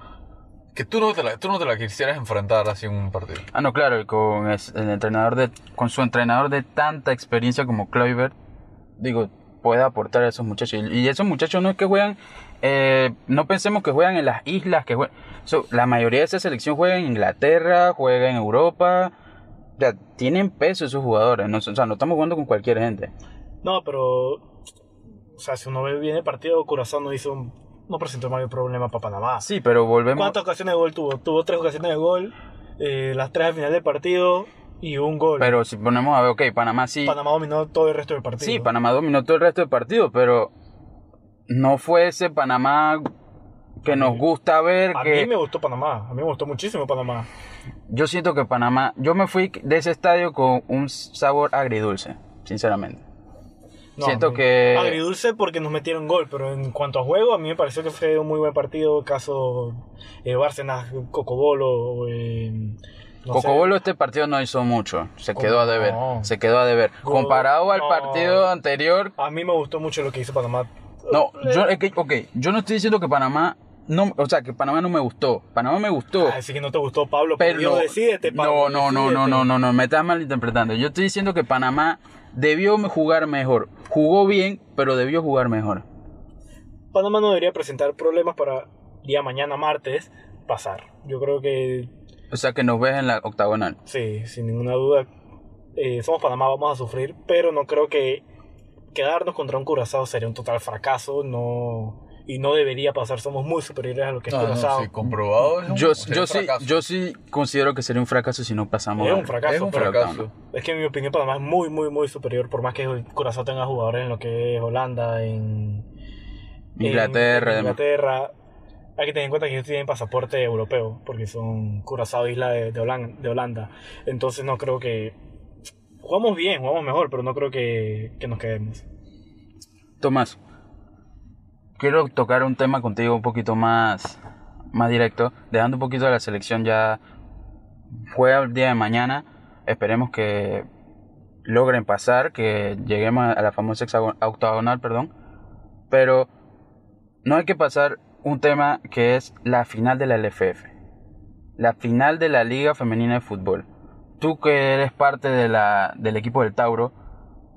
S3: que tú no, te la, tú no te la quisieras enfrentar así en un partido.
S1: Ah, no, claro, con es- el entrenador de, con su entrenador de tanta experiencia como Kluivert, digo, puede aportar a esos muchachos. Y, y esos muchachos no es que juegan, eh, no pensemos que juegan en las islas, que juegan, so, la mayoría de esa selección juega en Inglaterra, juega en Europa, o sea, tienen peso esos jugadores, no, o sea, no estamos jugando con cualquier gente.
S2: No, pero. O sea, si uno ve bien el partido, Curazao no hizo un- no presentó mayor problema para Panamá.
S1: Sí, pero volvemos...
S2: ¿Cuántas ocasiones de gol tuvo? Tuvo tres ocasiones de gol, eh, las tres al final del partido y un gol.
S1: Pero si ponemos a ver, ok, Panamá sí...
S2: Panamá dominó todo el resto del partido.
S1: Sí, Panamá dominó todo el resto del partido, pero no fue ese Panamá que nos gusta ver.
S2: A
S1: que
S2: mí me gustó Panamá, a mí me gustó muchísimo Panamá.
S1: Yo siento que Panamá, yo me fui de ese estadio con un sabor agridulce, sinceramente.
S2: No,
S1: siento que
S2: Agridulce porque nos metieron gol, pero en cuanto a juego, a mí me pareció que fue un muy buen partido. Caso eh, Bárcenas, Cocobolo. Eh, no sé.
S1: Cocobolo este partido no hizo mucho, se
S2: ¿Cómo
S1: quedó a deber,
S2: no?
S1: se quedó a deber.
S2: Go-
S1: Comparado al
S2: no.
S1: partido anterior,
S2: A mí me gustó mucho lo que hizo Panamá.
S1: no, yo es que, ok, yo no estoy diciendo que Panamá no, o sea, que Panamá no me gustó, Panamá me gustó.
S2: Así que no te gustó, Pablo.
S1: Pero
S2: Pero
S1: no,
S2: decídete, Pablo.
S1: no, no, no, no, no, no, no, me estás malinterpretando. Yo estoy diciendo que Panamá debió jugar mejor. Jugó bien, pero debió jugar mejor.
S2: Panamá no debería presentar problemas para día mañana, martes, pasar. Yo creo que
S1: O sea, que nos ves en la octagonal.
S2: Sí, sin ninguna duda. eh, somos Panamá, vamos a sufrir, pero no creo que quedarnos contra un Curazao sería un total fracaso. No, y no debería pasar. Somos muy superiores a lo que es
S3: No, no,
S2: Curazao.
S3: sí, comprobado. Es un,
S1: Yo,
S3: sería
S1: yo,
S3: un
S1: sí, yo sí considero que sería un fracaso si no pasamos.
S2: es un fracaso.
S3: Es un fracaso.
S2: Es que en mi opinión Panamá es muy, muy, muy superior. Por más que el Curazao tenga jugadores en lo que es Holanda, en
S1: Inglaterra,
S2: en
S1: además.
S2: Inglaterra. Hay que tener en cuenta que ellos tienen pasaporte europeo, porque son Curazao, isla de, de Holanda, de Holanda. Entonces no creo que... Jugamos bien, jugamos mejor, pero no creo que, que nos quedemos.
S1: Tomás, quiero tocar un tema contigo un poquito más, más directo, dejando un poquito de la selección ya juega el día de mañana. Esperemos que logren pasar, que lleguemos a la famosa octagonal, perdón. Pero no hay que pasar un tema que es la final de la LFF, la final de la Liga Femenina de Fútbol. Tú que eres parte de la, del equipo del Tauro,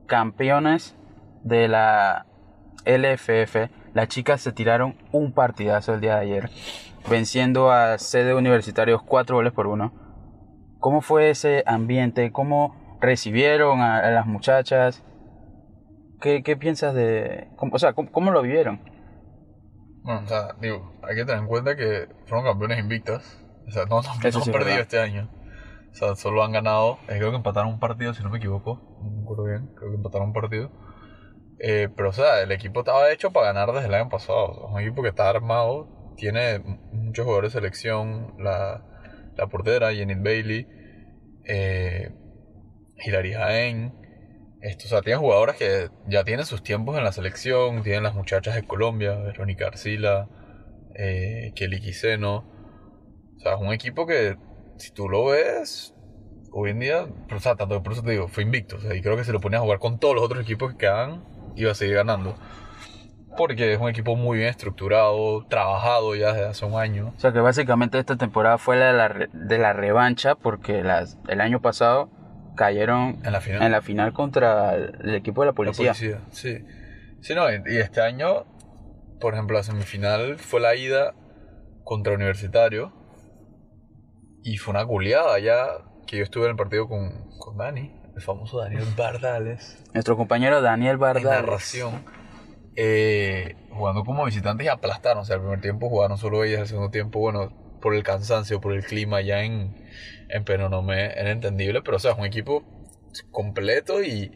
S1: campeones de la LFF, las chicas se tiraron un partidazo el día de ayer, venciendo a sede universitarios cuatro goles por uno. ¿Cómo fue ese ambiente? ¿Cómo recibieron a, a las muchachas? ¿Qué, qué piensas de...? cómo- o sea, ¿cómo, cómo lo vivieron?
S3: Bueno, o sea, digo, hay que tener en cuenta que fueron campeones invictas. O sea, no, no, han perdido
S1: verdad.
S3: este año. O sea, solo han ganado. eh, creo que empataron un partido, si no me equivoco. No me acuerdo bien. Creo que empataron un partido. Eh, pero, o sea, el equipo estaba hecho para ganar desde el año pasado. Es un equipo que está armado. Tiene muchos jugadores de selección. La, la portera, Jenny Bailey. Eh, Hilary Jaén. Esto, o sea, tiene jugadoras que ya tienen sus tiempos en la selección. Tienen las muchachas de Colombia, Verónica Arcila, eh, Kelly Quiseno. O sea, es un equipo que, si tú lo ves, hoy en día, o sea, tanto por eso te digo, fue invicto. O sea, y creo que si lo ponías a jugar con todos los otros equipos que quedan, iba a seguir ganando. Porque es un equipo muy bien estructurado, trabajado ya desde hace un año.
S1: O sea, que básicamente esta temporada fue la de la, re- de la revancha porque las, el año pasado cayeron
S3: En la final.
S1: en la final contra el, equipo de la
S3: La
S1: policía.
S3: policía, sí. Sí, no, y este año, por ejemplo, la semifinal fue la ida contra Universitario. Y fue una goleada ya que yo estuve en el partido con, con Dani, el famoso Daniel Bardales,
S1: Nuestro compañero Daniel
S3: en
S1: Bardales.
S3: narración. eh, jugando como visitantes y aplastaron. O sea, el primer tiempo jugaron solo ellas, el segundo tiempo, bueno, por el cansancio, por el clima ya en, en Penonomé era entendible, pero o sea, es un equipo completo y,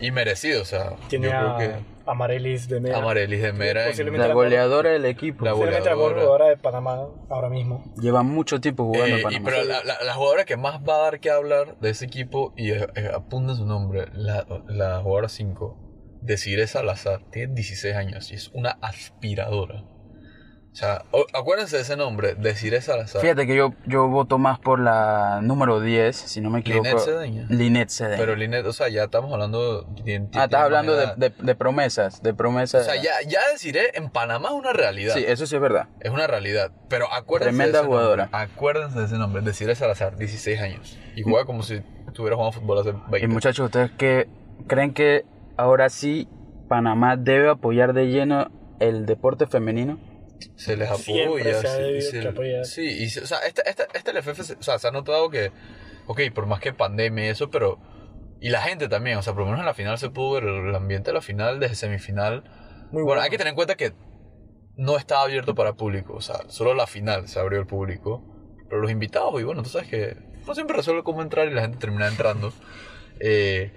S3: y merecido. O sea,
S2: Tiene
S3: yo
S2: a,
S3: creo que.
S2: Amarelis de Mera.
S3: Amarelis de Mera. en-
S2: Posiblemente
S1: La goleadora del equipo.
S3: La
S2: Posiblemente la mejor
S3: goleadora.
S2: de Panamá ahora mismo.
S1: Lleva mucho tiempo jugando
S3: Eh,
S1: en
S3: y-
S1: Panamá.
S3: pero la, la- la jugadora que más va a dar que hablar de ese equipo, y eh, eh, apunten su nombre, la, la jugadora 5, Desiree Salazar, tiene 16 años y es una aspiradora. O sea, acuérdense de ese nombre, Desiree Salazar.
S1: Fíjate que yo, yo voto más por la número 10, si no me equivoco.
S3: Linet Cedeño.
S1: Linet Cedeño.
S3: Pero Linet, o sea, ya estamos hablando... de-
S1: ah, estás hablando de, de, de promesas, de promesas.
S3: O sea, ya, ya Desiree en Panamá es una realidad.
S1: Sí, eso sí es verdad.
S3: Es una realidad. Pero acuérdense
S1: Tremenda
S3: de ese
S1: jugadora.
S3: Nombre. Acuérdense de ese nombre. Desiree Salazar, 16 años. Y juega como si estuviera jugando fútbol hace 20.
S1: Y muchachos, ¿ustedes qué creen que ahora sí Panamá debe apoyar de lleno el deporte femenino?
S3: Se les apoya.
S2: se
S3: se-
S2: apoyar.
S3: Sí, y se- o sea, este, este, este LFF, se- o sea, se ha notado que, ok, por más que pandemia y eso, pero... Y la gente también, o sea, por lo menos en la final se pudo ver el ambiente de la final, desde semifinal.
S2: Muy
S3: bueno, hay que tener en cuenta que no estaba abierto para público, o sea, solo la final se abrió al público. Pero los invitados, y bueno, tú sabes que no siempre resuelve cómo entrar y la gente termina entrando. Eh,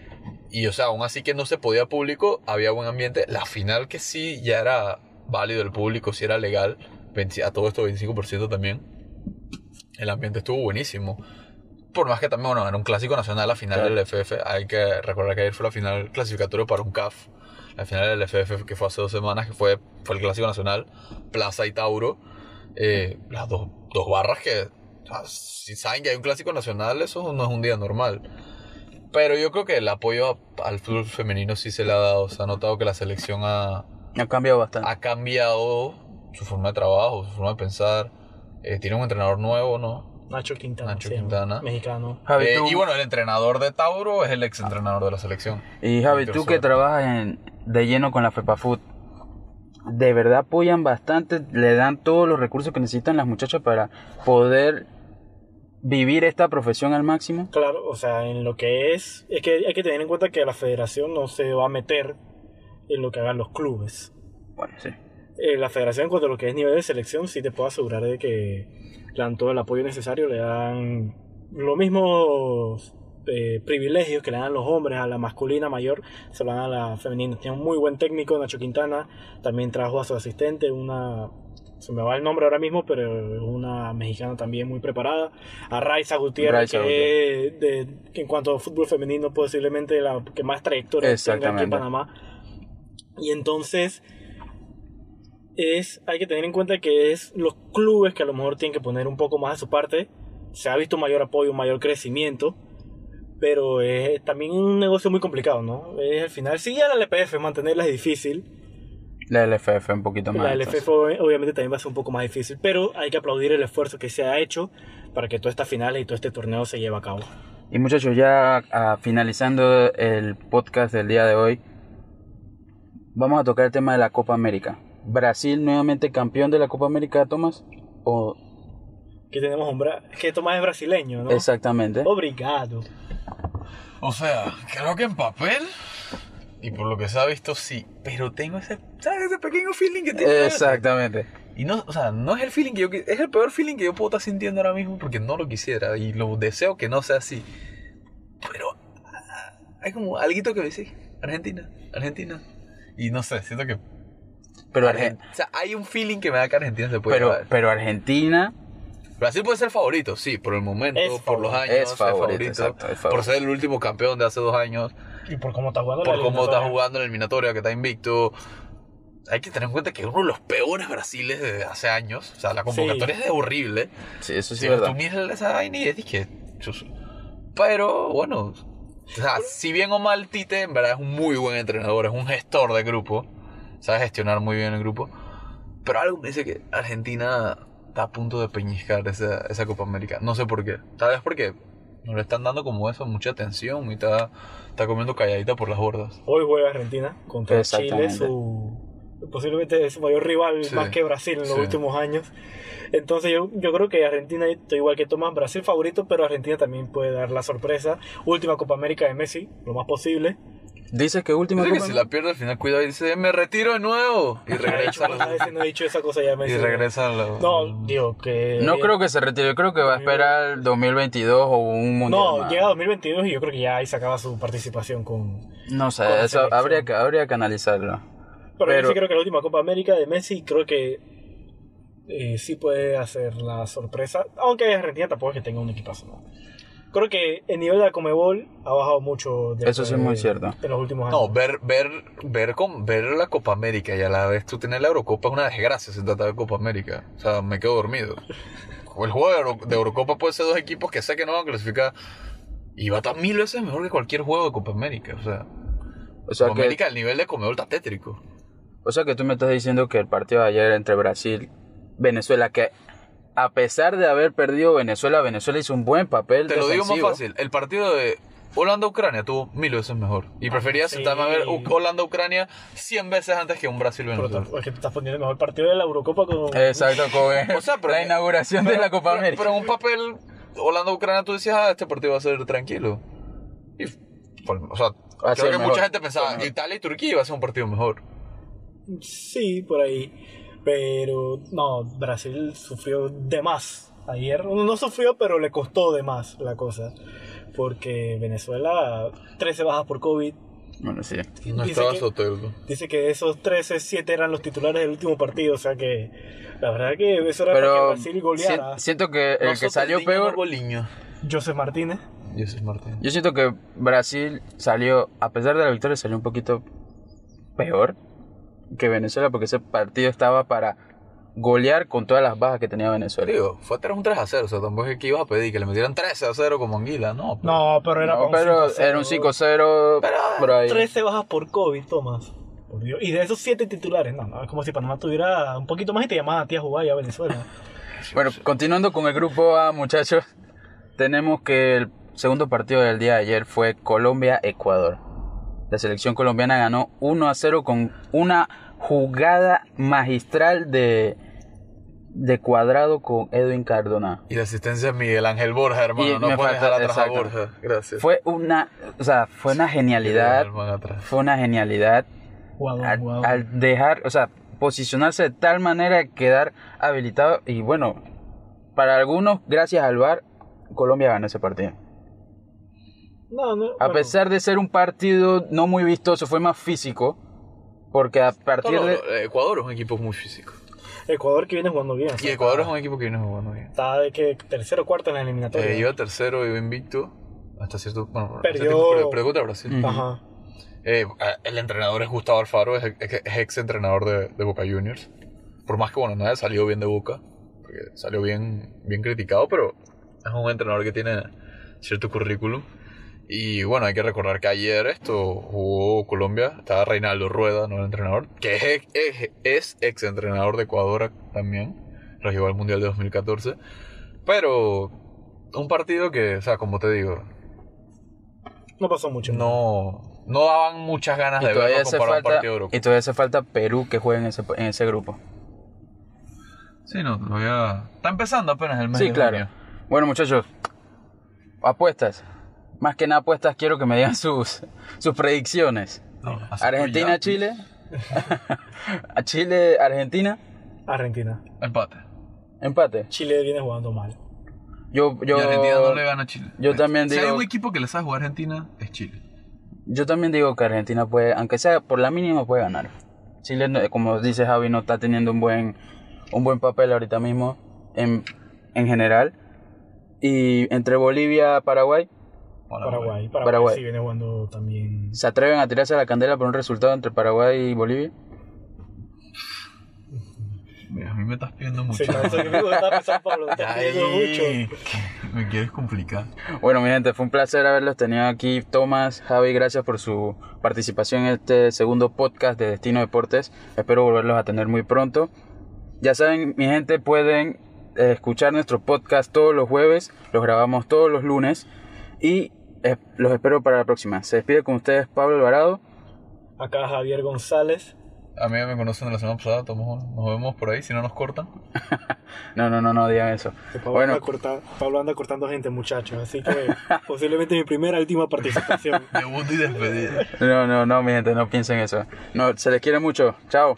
S3: y o sea, aún así que no se podía público, había buen ambiente. La final que sí ya era válido el público, sí era legal, 20 a todo esto 25% también. El ambiente estuvo buenísimo. Por más que también, bueno, era un clásico nacional la final
S1: Claro.
S3: del FF. Hay que recordar que ayer fue la final clasificatoria para un CAF. La final del FF que fue hace dos semanas, que fue, fue el clásico nacional, Plaza y Tauro. Eh, las dos, dos barras que, si saben que hay un clásico nacional, eso no es un día normal. Pero yo creo que el apoyo a- al fútbol femenino sí se le ha dado. Se ha notado que la selección ha,
S1: Ha cambiado bastante.
S3: ha cambiado su forma de trabajo, su forma de pensar. Eh, tiene un entrenador nuevo, ¿no?
S2: Nacho Quintana.
S3: Nacho Quintana.
S2: Mexicano.
S1: Javi,
S3: Eh, y bueno, el entrenador de Tauro es el ex entrenador de la selección.
S1: Y Javi, tú que trabajas en, de lleno con la FEPAFUT, ¿de verdad apoyan bastante? ¿Le dan todos los recursos que necesitan las muchachas para poder vivir esta profesión al máximo?
S2: Claro, o sea, en lo que es, es que hay que tener en cuenta que la federación no se va a meter en lo que hagan los clubes.
S1: Bueno, sí.
S2: Eh, la federación en cuanto a lo que es nivel de selección sí te puedo asegurar de que le dan todo el apoyo necesario, le dan los mismos eh, privilegios que le dan los hombres a la masculina mayor, se lo dan a la femenina. Tiene un muy buen técnico, Nacho Quintana, también trajo a su asistente, una... Se me va el nombre ahora mismo, pero es una mexicana también muy preparada. A Raiza Gutiérrez,
S1: Raiza
S2: que de, que en cuanto a fútbol femenino posiblemente la que más trayectoria tenga aquí en. Panamá. Y entonces es hay que tener en cuenta que es los clubes que a lo mejor tienen que poner un poco más de su parte. Se ha visto mayor apoyo, un mayor crecimiento, pero es también un negocio muy complicado, ¿no? Es, al final, sí, a la LPF mantenerla es difícil.
S1: La LFF un poquito más.
S2: La. LFF ob- obviamente también va a ser un poco más difícil, pero hay que aplaudir el esfuerzo que se ha hecho para que todas estas finales y todo este torneo se lleve a cabo.
S1: Y muchachos, ya ah, finalizando el podcast del día de hoy, vamos a tocar el tema de la Copa América. Brasil nuevamente campeón de la Copa América, Tomás. O
S2: Que tenemos un bra que Tomás es brasileño, ¿no?
S1: exactamente.
S2: Obrigado.
S3: O sea, creo que en papel. Y por lo que se ha visto, sí. Pero tengo ese, ¿sabes? ese pequeño feeling que tiene.
S1: Exactamente.
S3: Y no, o sea, no es el feeling que yo es el peor feeling que yo puedo estar sintiendo ahora mismo porque no lo quisiera y lo deseo que no sea así. Pero ah, hay como algo que me dice Argentina, Argentina. Y no sé, siento que
S1: Pero,
S3: Argen-
S1: Argen-
S3: o sea, hay un feeling que me da que Argentina se puede
S1: pero,
S3: llevar.
S1: pero Argentina
S3: Brasil puede ser favorito, sí, por el momento,
S2: Es
S3: por los
S2: favorito.
S3: años,
S1: Es favorito, exacto, es favorito.
S3: por ser el último campeón de hace dos años,
S2: Y por cómo está jugando la
S3: por cómo está jugando en la eliminatoria, que está invicto. Hay que tener en cuenta que es uno de los peores Brasiles de hace años. O sea, la convocatoria es de horrible.
S1: Sí, eso sí
S3: Si
S1: es verdad.
S3: tú miras esa vaina y es que. Pero bueno. O sea, si bien o mal Tite, en verdad es un muy buen entrenador, es un gestor de grupo. Sabe gestionar muy bien el grupo. Pero algo me dice que Argentina está a punto de peñiscar esa, esa Copa América. No sé por qué. Tal vez porque no le están dando como eso mucha atención y está, está comiendo calladita por las bordas.
S2: Hoy juega Argentina contra Chile, su posiblemente es su mayor rival
S3: Sí,
S2: más que Brasil en los
S3: sí.
S2: últimos años. Entonces yo, yo creo que Argentina, igual que Tomás, Brasil favorito, pero Argentina también puede dar la sorpresa. Última Copa América de Messi, lo más posible.
S1: Dices que última
S3: Dice que
S1: Copa
S3: si la pierde al final, cuidado y dice, me retiro de nuevo. Y regresa.
S2: no he dicho esa cosa ya
S3: y
S2: Messi.
S3: regresa a la-
S2: No, digo que...
S1: No creo que se retire, yo creo que va a esperar el 2022 o un mundial.
S2: No,
S1: más.
S2: llega 2022 y yo creo que ya ahí se acaba su participación con...
S1: No sé,
S2: con
S1: eso
S2: selección.
S1: habría que, habría que analizarlo.
S2: Pero,
S1: Pero-
S2: yo sí creo que la última Copa América de Messi creo que eh, sí puede hacer la sorpresa. Aunque Argentina tampoco es que tenga un equipazo. ¿no? Creo que el nivel de la Comebol ha bajado mucho.
S1: Eso sí es muy cierto.
S2: En los últimos años.
S3: No, ver, ver, ver, con, ver la Copa América y a la vez tú tener la Eurocopa es una desgracia si se trata de Copa América. O sea, me quedo dormido. El juego de, Euro- de Eurocopa puede ser dos equipos que sé que no van a clasificar y va a estar mil veces mejor que cualquier juego de Copa América. O sea,
S1: O sea,
S3: Copa
S1: que,
S3: América el nivel de Comebol está tétrico.
S1: O sea que tú me estás diciendo que el partido de ayer entre Brasil Venezuela, que a pesar de haber perdido Venezuela, Venezuela hizo un buen papel
S3: Te lo digo más
S1: defensivo.
S3: fácil. El partido de Holanda-Ucrania tuvo mil veces mejor. Y prefería
S2: sí.
S3: sentarme a ver Holanda-Ucrania cien veces antes que un
S2: Pero
S3: Brasil-Venezuela.
S2: es que te estás poniendo el mejor partido de la Eurocopa con.
S1: Exacto, con
S3: O sea, pero-
S1: la inauguración de la Copa
S3: pero,
S1: América.
S3: Pero en un papel Holanda-Ucrania tú decías, ah, este partido va a ser tranquilo. Y, fue- o sea, creo que
S1: mejor.
S3: mucha gente pensaba, Italia y Turquía iba a ser un partido mejor.
S2: Sí, por ahí. Pero no, Brasil sufrió de más ayer. No no sufrió, pero le costó de más la cosa. Porque Venezuela, 13 bajas por COVID.
S1: Bueno, sí.
S3: No
S2: Dice
S3: estaba
S2: que-
S3: Soteldo.
S2: Dice que esos 13, 7 eran los titulares del último partido. O sea que la verdad que eso era para que
S1: Pero
S2: Brasil goleara.
S1: si- siento que el que salió peor,
S3: Goliño.
S2: José Martínez.
S3: Jesús Martín.
S1: yo siento que Brasil salió, a pesar de la victoria, salió un poquito peor que Venezuela porque ese partido estaba para golear con todas las bajas que tenía Venezuela.
S3: Digo, fue 3 un 3 a 0. O sea, tampoco es que ibas a pedir que le metieran 13 a 0 como Anguila. No, pero-
S2: No, pero era
S1: No,
S2: para un
S1: pero
S2: 5-0.
S1: era un 5-0 por ahí.
S2: 13 bajas por COVID, Tomás. Por Dios. Y de esos 7 titulares, no, no, es como si Panamá tuviera un poquito más y te llamaban a ti a jugar ya a Venezuela.
S1: Bueno, continuando con el grupo A, muchachos, tenemos que el segundo partido del día de ayer fue Colombia-Ecuador. La selección colombiana ganó 1 a 0 con una jugada magistral de, de cuadrado con Edwin Cardona.
S3: Y la asistencia de Miguel Ángel Borja, hermano.
S1: Y
S3: no puedes
S1: falta-
S3: dejar atrás a. Borja. Gracias.
S1: Fue una, o sea, fue una genialidad, fue una genialidad al, dejar, o sea, posicionarse de tal manera que quedar habilitado y bueno, para algunos, gracias al VAR, Colombia ganó ese partido.
S2: No, no,
S1: A
S2: bueno,
S1: pesar de ser un partido no muy vistoso, fue más físico, porque a partir
S3: No, no,
S1: de...
S3: no, Ecuador es un equipo muy físico.
S2: Ecuador que viene jugando bien.
S3: Y Ecuador es un equipo que viene jugando bien.
S2: Está de que tercero o cuarto en la eliminatoria.
S3: Eh, iba tercero, iba invicto. Hasta cierto bueno,
S2: Perdió-
S3: perdió- contra Brasil.
S2: Ajá.
S3: Eh, el entrenador es Gustavo Alfaro, es, es- es ex entrenador de, de Boca Juniors. Por más que, bueno, no haya salido bien de Boca, porque salió bien, bien criticado, pero es un entrenador que tiene cierto currículum. Y bueno, hay que recordar que ayer esto jugó Colombia, estaba Reinaldo Rueda, no el entrenador, que es, ex- es, es ex entrenador de Ecuador también, lo llevó al Mundial de 2014. Pero un partido que, o sea, como te digo,
S2: No pasó mucho.
S3: no, no daban muchas ganas de verlo a un
S1: falta,
S3: partido de
S1: y todavía hace falta Perú que juegue en ese, en ese grupo.
S3: Sí, no, todavía. Está empezando apenas el mes
S1: Sí,
S3: de
S1: claro.
S3: junio.
S1: Bueno, muchachos, apuestas. Más que nada apuestas, quiero que me digan sus, sus predicciones.
S3: No,
S1: Argentina,
S3: ya.
S1: Chile. A Chile, Argentina.
S2: Argentina.
S3: Empate.
S1: Empate.
S2: Chile viene jugando mal.
S1: Yo, yo,
S3: Y Argentina no le gana a Chile.
S1: yo también
S3: Si hay
S1: digo-
S3: un equipo que le sabe jugar a Argentina, es Chile.
S1: yo también digo que Argentina puede, aunque sea por la mínima, puede ganar. Chile, como dice Javi, no está teniendo un buen, un buen papel ahorita mismo en, en general. Y entre Bolivia, Paraguay,
S2: Paraguay. Paraguay,
S1: Paraguay.
S2: sí viene jugando también.
S1: ¿se atreven a tirarse a la candela por un resultado entre Paraguay y Bolivia?
S3: Mira, a mí me estás pidiendo mucho.
S2: Sí, que te estás pidiendo mucho.
S3: Me quieres complicar.
S1: Bueno, mi gente, fue un placer haberlos tenido aquí. Tomás, Javi, gracias por su participación en este segundo podcast de Destino Deportes. Espero volverlos a tener muy pronto. Ya saben, mi gente, pueden eh, escuchar nuestro podcast todos los jueves. Los grabamos todos los lunes. Y los espero para la próxima. Se despide con ustedes Pablo Alvarado.
S2: Acá Javier González.
S3: A mí me conocen de la semana pasada. Nos vemos por ahí, si no nos cortan.
S1: No, no, no, no digan eso.
S2: Pablo,
S1: Bueno,
S2: anda corta- Pablo anda cortando gente, muchachos. Así que posiblemente mi primera y última participación.
S3: Debut y despedida.
S1: no, no, no, mi gente, no piensen eso. No, se les quiere mucho. Chao.